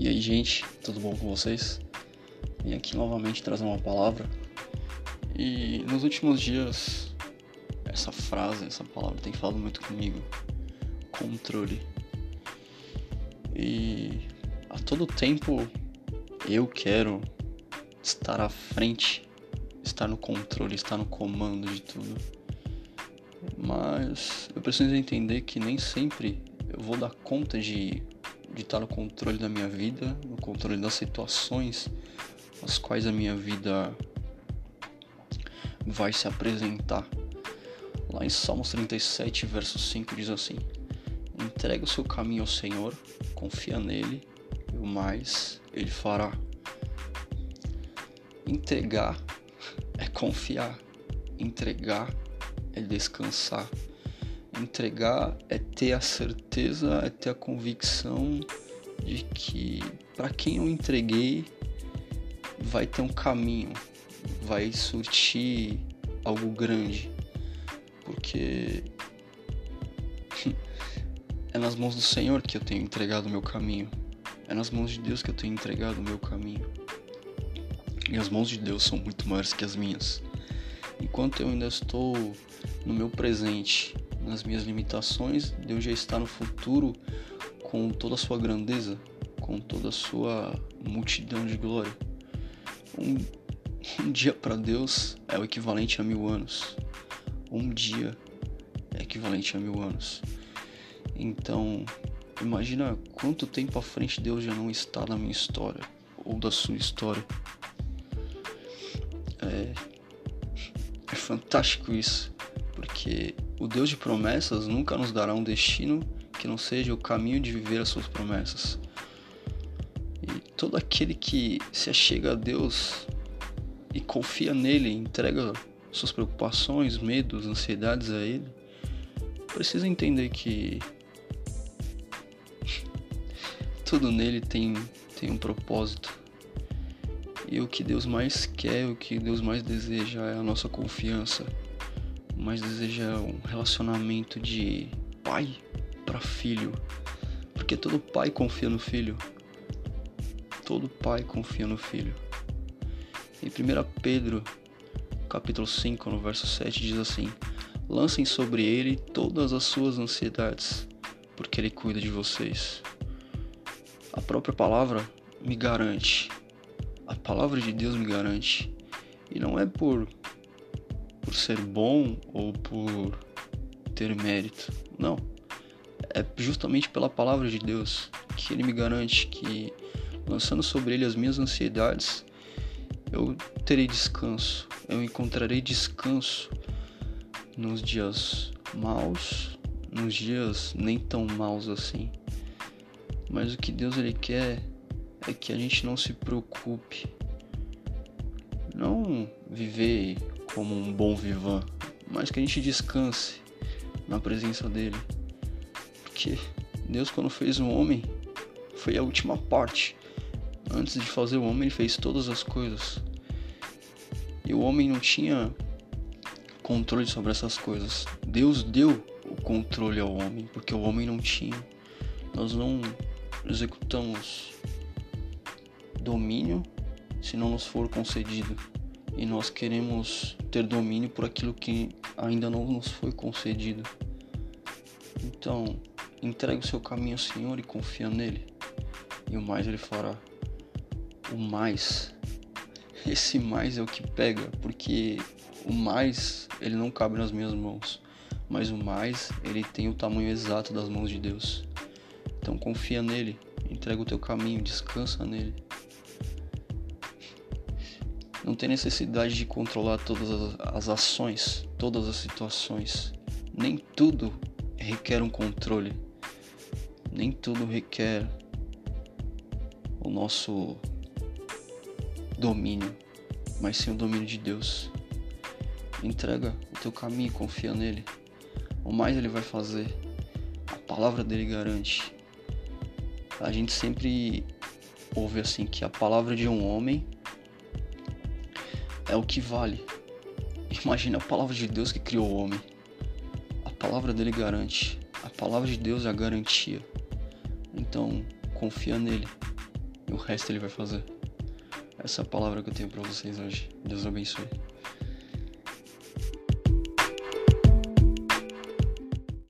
E aí, gente, tudo bom com vocês? Vim aqui novamente trazer uma palavra. E nos últimos dias, essa frase, essa palavra tem falado muito comigo: controle. E a todo tempo eu quero estar à frente, estar no controle, estar no comando de tudo. Mas eu preciso entender que nem sempre eu vou dar conta de de estar no controle da minha vida, no controle das situações as quais a minha vida vai se apresentar. Lá em Salmos 37, verso 5 diz assim: Entrega o seu caminho ao Senhor, confia nele, e o mais ele fará. Entregar é confiar, entregar é descansar. Entregar é ter a certeza, é ter a convicção de que para quem eu entreguei vai ter um caminho, vai surtir algo grande, porque é nas mãos do Senhor que eu tenho entregado o meu caminho, é nas mãos de Deus que eu tenho entregado o meu caminho. E as mãos de Deus são muito maiores que as minhas. Enquanto eu ainda estou no meu presente, nas minhas limitações, Deus já está no futuro com toda a sua grandeza, com toda a sua multidão de glória. Um, um dia para Deus é o equivalente a mil anos. Um dia é equivalente a mil anos. Então, imagina quanto tempo à frente Deus já não está na minha história ou da sua história. É, é fantástico isso, porque o Deus de promessas nunca nos dará um destino que não seja o caminho de viver as suas promessas. E todo aquele que se achega a Deus e confia nele, entrega suas preocupações, medos, ansiedades a ele, precisa entender que tudo nele tem, tem um propósito. E o que Deus mais quer, o que Deus mais deseja é a nossa confiança mas deseja um relacionamento de pai para filho, porque todo pai confia no filho. Todo pai confia no filho. Em 1 Pedro, capítulo 5, no verso 7 diz assim: Lancem sobre ele todas as suas ansiedades, porque ele cuida de vocês. A própria palavra me garante. A palavra de Deus me garante. E não é por por ser bom ou por ter mérito. Não. É justamente pela palavra de Deus que ele me garante que, lançando sobre ele as minhas ansiedades, eu terei descanso. Eu encontrarei descanso nos dias maus, nos dias nem tão maus assim. Mas o que Deus ele quer é que a gente não se preocupe. Não viver como um bom vivan, mas que a gente descanse na presença dele. Porque Deus, quando fez o homem, foi a última parte. Antes de fazer o homem, ele fez todas as coisas. E o homem não tinha controle sobre essas coisas. Deus deu o controle ao homem, porque o homem não tinha. Nós não executamos domínio se não nos for concedido e nós queremos ter domínio por aquilo que ainda não nos foi concedido. Então, entregue o seu caminho ao Senhor e confia nele, e o mais ele fará. O mais, esse mais é o que pega, porque o mais ele não cabe nas minhas mãos, mas o mais ele tem o tamanho exato das mãos de Deus. Então confia nele, entrega o teu caminho, descansa nele. Não tem necessidade de controlar todas as ações, todas as situações. Nem tudo requer um controle. Nem tudo requer o nosso domínio, mas sim o domínio de Deus. Entrega o teu caminho, confia nele. O mais ele vai fazer. A palavra dele garante. A gente sempre ouve assim que a palavra de um homem é o que vale. Imagina a palavra de Deus que criou o homem. A palavra dele garante. A palavra de Deus é a garantia. Então, confia nele. E o resto ele vai fazer. Essa é a palavra que eu tenho para vocês hoje. Deus abençoe.